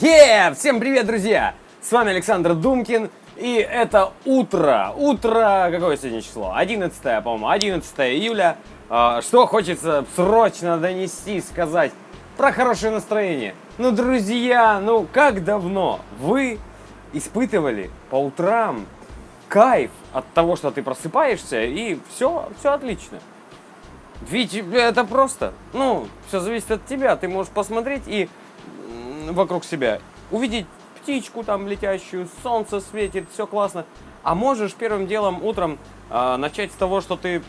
Е, всем привет, друзья! С вами Александр Думкин, и это утро. Утро, какое сегодня число? 11, по-моему, 11 июля. А, Что хочется срочно донести, сказать про хорошее настроение. Ну, друзья, ну как давно вы испытывали по утрам кайф от того, что ты просыпаешься, и все, все отлично. Ведь это просто, ну, все зависит от тебя. Ты можешь посмотреть и вокруг себя увидеть птичку там летящую, солнце светит, все классно. А можешь первым делом утром а, начать с того, что ты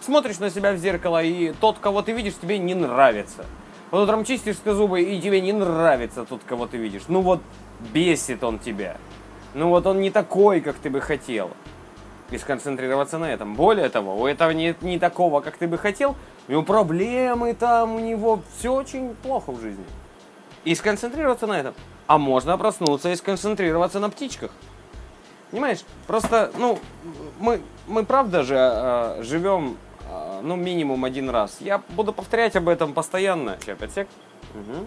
смотришь на себя в зеркало, и тот, кого ты видишь, тебе не нравится. Вот утром чистишь ты зубы, и тебе не нравится тот, кого ты видишь. Ну вот бесит он тебя. Ну вот он не такой, как ты бы хотел. И сконцентрироваться на этом. Более того, у этого нет не такого, как ты бы хотел. У него проблемы там, у него все очень плохо в жизни. И сконцентрироваться на этом. А можно проснуться и сконцентрироваться на птичках. Понимаешь? Просто, ну, мы, мы правда же э, живем, э, ну, минимум один раз. Я буду повторять об этом постоянно. Сейчас, 5 сек. Мгм.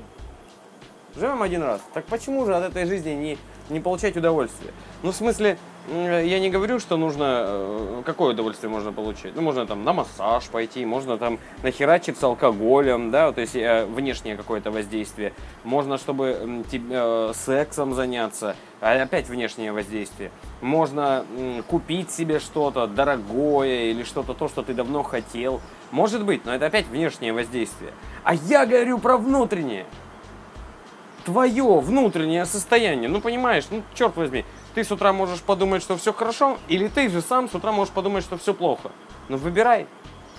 Живем один раз. Так почему же от этой жизни не, не получать удовольствие? Ну, в смысле, я не говорю, что нужно... э, Какое удовольствие можно получить? Ну, можно там на массаж пойти, можно там нахерачиться алкоголем, да, то есть э, внешнее какое-то воздействие. Можно, чтобы э, сексом заняться, а опять внешнее воздействие. Можно купить себе что-то дорогое или что-то то, что ты давно хотел. Может быть, но это опять внешнее воздействие. А я говорю про внутреннее твое внутреннее состояние. Ну, понимаешь, ну, черт возьми, ты с утра можешь подумать, что все хорошо, или ты же сам с утра можешь подумать, что все плохо. Ну, выбирай.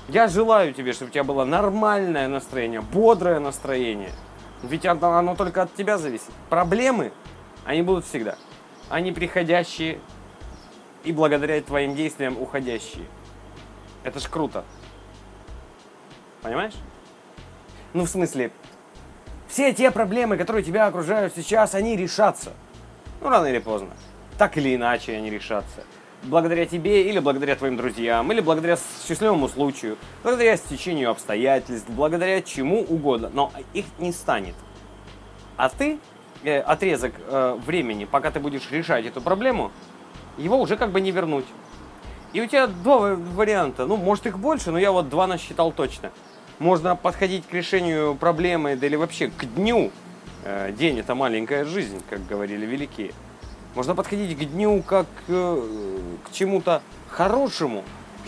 Я желаю тебе, чтобы у тебя было нормальное настроение, бодрое настроение. Ведь оно, оно только от тебя зависит. Проблемы, они будут всегда. Они приходящие и благодаря твоим действиям уходящие. Это ж круто. Понимаешь? Ну, в смысле, все те проблемы, которые тебя окружают сейчас, они решатся. Ну, рано или поздно. Так или иначе они решатся. Благодаря тебе или благодаря твоим друзьям, или благодаря счастливому случаю, благодаря стечению обстоятельств, благодаря чему угодно. Но их не станет. А ты э, отрезок э, времени, пока ты будешь решать эту проблему, его уже как бы не вернуть. И у тебя два ва- варианта. Ну, может их больше, но я вот два насчитал точно. Можно подходить к решению проблемы, да или вообще к дню. Э, День это маленькая жизнь, как говорили великие. Можно подходить к дню как э, к чему-то хорошему.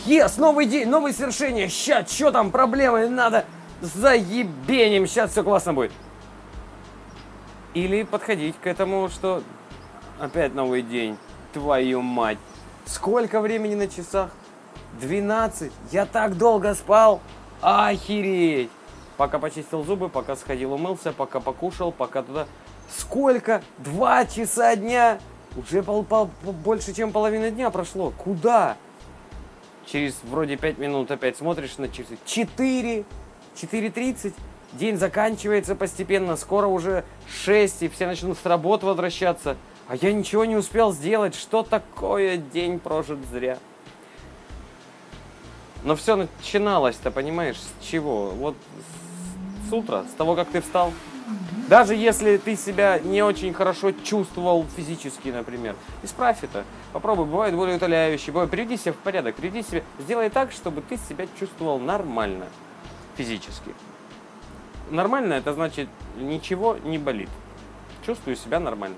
Ес, новый день, новые свершения. Ща, что там проблемы? Надо заебенем, сейчас все классно будет. Или подходить к этому, что опять новый день. Твою мать. Сколько времени на часах? 12. Я так долго спал. Охереть. Пока почистил зубы, пока сходил умылся, пока покушал, пока туда... Сколько? Два часа дня? Уже пол, пол- больше, чем половина дня прошло. Куда? Через вроде 5 минут опять смотришь на часы. 4, 4.30. День заканчивается постепенно. Скоро уже 6, и все начнут с работы возвращаться. А я ничего не успел сделать. Что такое день прожит зря? Но все начиналось-то, понимаешь, с чего? Вот с- утра, с того, как ты встал. Даже если ты себя не очень хорошо чувствовал физически, например, исправь это. Попробуй, бывает более утоляющие, бывает, приведи себя в порядок, приведи себя, сделай так, чтобы ты себя чувствовал нормально физически. Нормально это значит ничего не болит. Чувствую себя нормально.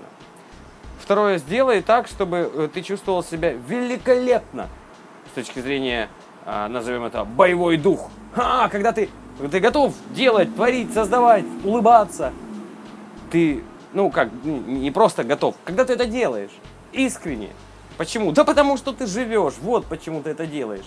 Второе, сделай так, чтобы э, ты чувствовал себя великолепно с точки зрения, а, назовем это, боевой дух. А, когда ты, ты готов делать, творить, создавать, улыбаться. Ты, ну как, ну, не просто готов, когда ты это делаешь, искренне. Почему? Да потому что ты живешь, вот почему ты это делаешь.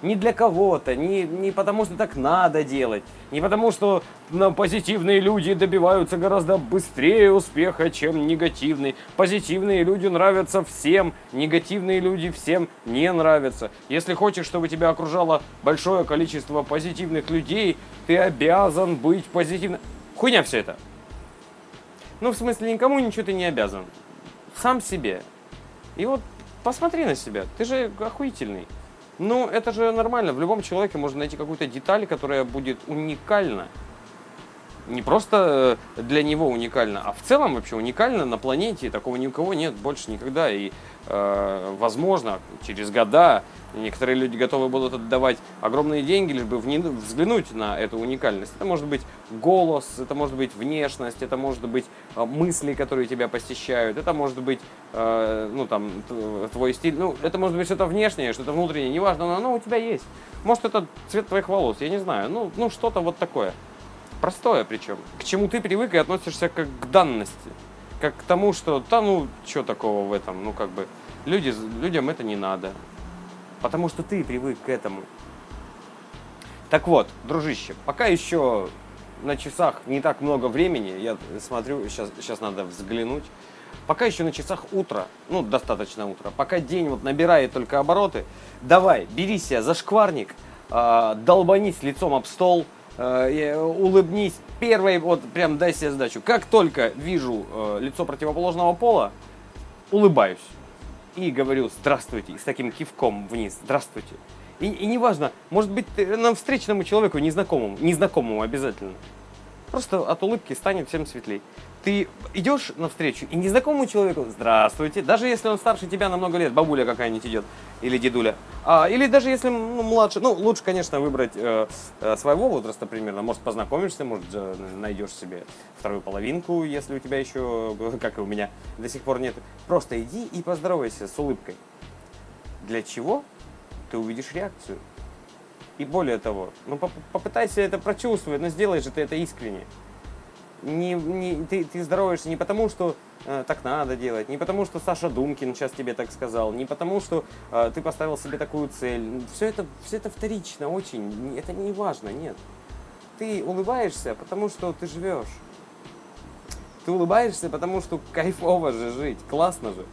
Не для кого-то, не, не потому что так надо делать, не потому что ну, позитивные люди добиваются гораздо быстрее успеха, чем негативные. Позитивные люди нравятся всем, негативные люди всем не нравятся. Если хочешь, чтобы тебя окружало большое количество позитивных людей, ты обязан быть позитивным. Хуйня все это. Ну, в смысле, никому ничего ты не обязан. Сам себе. И вот посмотри на себя. Ты же охуительный. Ну, это же нормально. В любом человеке можно найти какую-то деталь, которая будет уникальна. Не просто э, для него уникально, а в целом вообще уникально на планете. Такого никого нет больше никогда. И, э, возможно, через года некоторые люди готовы будут отдавать огромные деньги, лишь бы взглянуть на эту уникальность. Это может быть голос, это может быть внешность, это может быть э, мысли, которые тебя посещают, это может быть, э, ну, там, твой стиль. Ну, это может быть что-то внешнее, что-то внутреннее, неважно, но оно у тебя есть. Может, это цвет твоих волос, я не знаю. Ну, ну что-то вот такое. Простое причем. К чему ты привык и относишься как к данности. Как к тому, что, да ну, что такого в этом, ну как бы, люди, людям это не надо. Потому что ты привык к этому. Так вот, дружище, пока еще на часах не так много времени, я смотрю, сейчас, сейчас надо взглянуть, пока еще на часах утро, ну, достаточно утро, пока день вот набирает только обороты, давай, бери себя за шкварник, э, долбанись лицом об стол, Э, улыбнись первой, вот прям дай себе задачу. Как только вижу э, лицо противоположного пола, улыбаюсь и говорю здравствуйте, с таким кивком вниз, здравствуйте. И, и неважно, может быть, нам встречному человеку, незнакомому, незнакомому обязательно. Просто от улыбки станет всем светлей ты идешь навстречу и незнакомому человеку «Здравствуйте», даже если он старше тебя на много лет, бабуля какая-нибудь идет, или дедуля, а, или даже если ну, младше, ну, лучше, конечно, выбрать э, э, своего возраста примерно, может, познакомишься, может, э, найдешь себе вторую половинку, если у тебя еще, как и у меня, до сих пор нет. Просто иди и поздоровайся с улыбкой. Для чего? Ты увидишь реакцию. И более того, ну попытайся это прочувствовать, но сделай же ты это искренне не, не, ты, ты здороваешься не потому, что э, так надо делать, не потому, что Саша Думкин сейчас тебе так сказал, не потому, что э, ты поставил себе такую цель. Все это, все это вторично очень, это не важно, нет. Ты улыбаешься, потому что ты живешь. Ты улыбаешься, потому что кайфово же жить, классно же.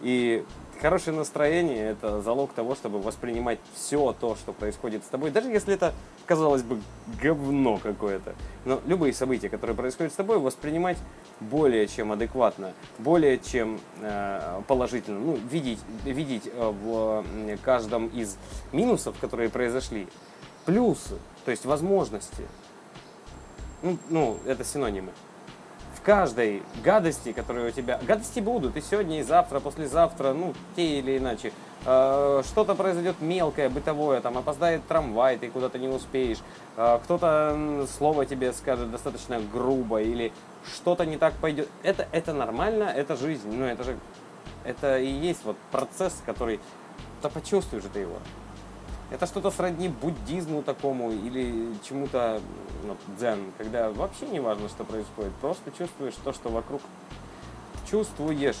И хорошее настроение – это залог того, чтобы воспринимать все то, что происходит с тобой, даже если это, казалось бы, говно какое-то. Но любые события, которые происходят с тобой, воспринимать более чем адекватно, более чем э, положительно. Ну, видеть, видеть э, в каждом из минусов, которые произошли, плюсы, то есть возможности. Ну, ну это синонимы каждой гадости, которая у тебя... Гадости будут и сегодня, и завтра, послезавтра, ну, те или иначе. Э, что-то произойдет мелкое, бытовое, там, опоздает трамвай, ты куда-то не успеешь. Э, кто-то слово тебе скажет достаточно грубо, или что-то не так пойдет. Это, это нормально, это жизнь. Ну, это же... Это и есть вот процесс, который... Да почувствуешь ты его. Это что-то сродни буддизму такому или чему-то ну, дзен, когда вообще не важно, что происходит, просто чувствуешь то, что вокруг чувствуешь.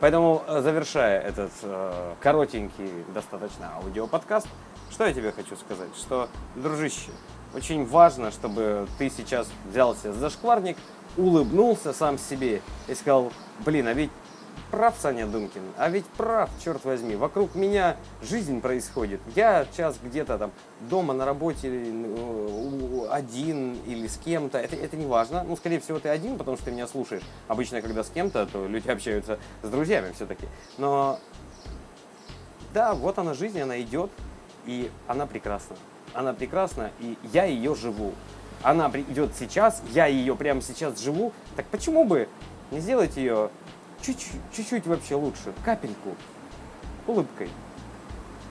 Поэтому, э, завершая этот э, коротенький достаточно аудиоподкаст, что я тебе хочу сказать? Что, дружище, очень важно, чтобы ты сейчас взялся за шкварник, улыбнулся сам себе и сказал, блин, а ведь прав Саня Думкин, а ведь прав, черт возьми, вокруг меня жизнь происходит. Я сейчас где-то там дома на работе э, один или с кем-то, это, это не важно. Ну, скорее всего, ты один, потому что ты меня слушаешь. Обычно, когда с кем-то, то люди общаются с друзьями все-таки. Но да, вот она жизнь, она идет, и она прекрасна. Она прекрасна, и я ее живу. Она идет сейчас, я ее прямо сейчас живу. Так почему бы не сделать ее чуть-чуть вообще лучше, капельку, улыбкой,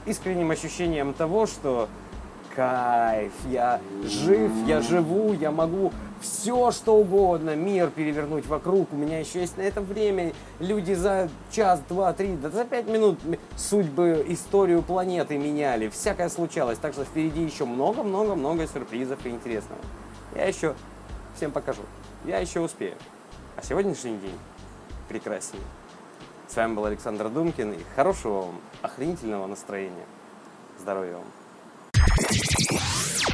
искренним ощущением того, что кайф, я жив, я живу, я могу все что угодно, мир перевернуть вокруг, у меня еще есть на это время, люди за час, два, три, да за пять минут судьбы, историю планеты меняли, всякое случалось, так что впереди еще много-много-много сюрпризов и интересного. Я еще всем покажу, я еще успею. А сегодняшний день прекраснее. С вами был Александр Думкин и хорошего вам, охренительного настроения. Здоровья вам.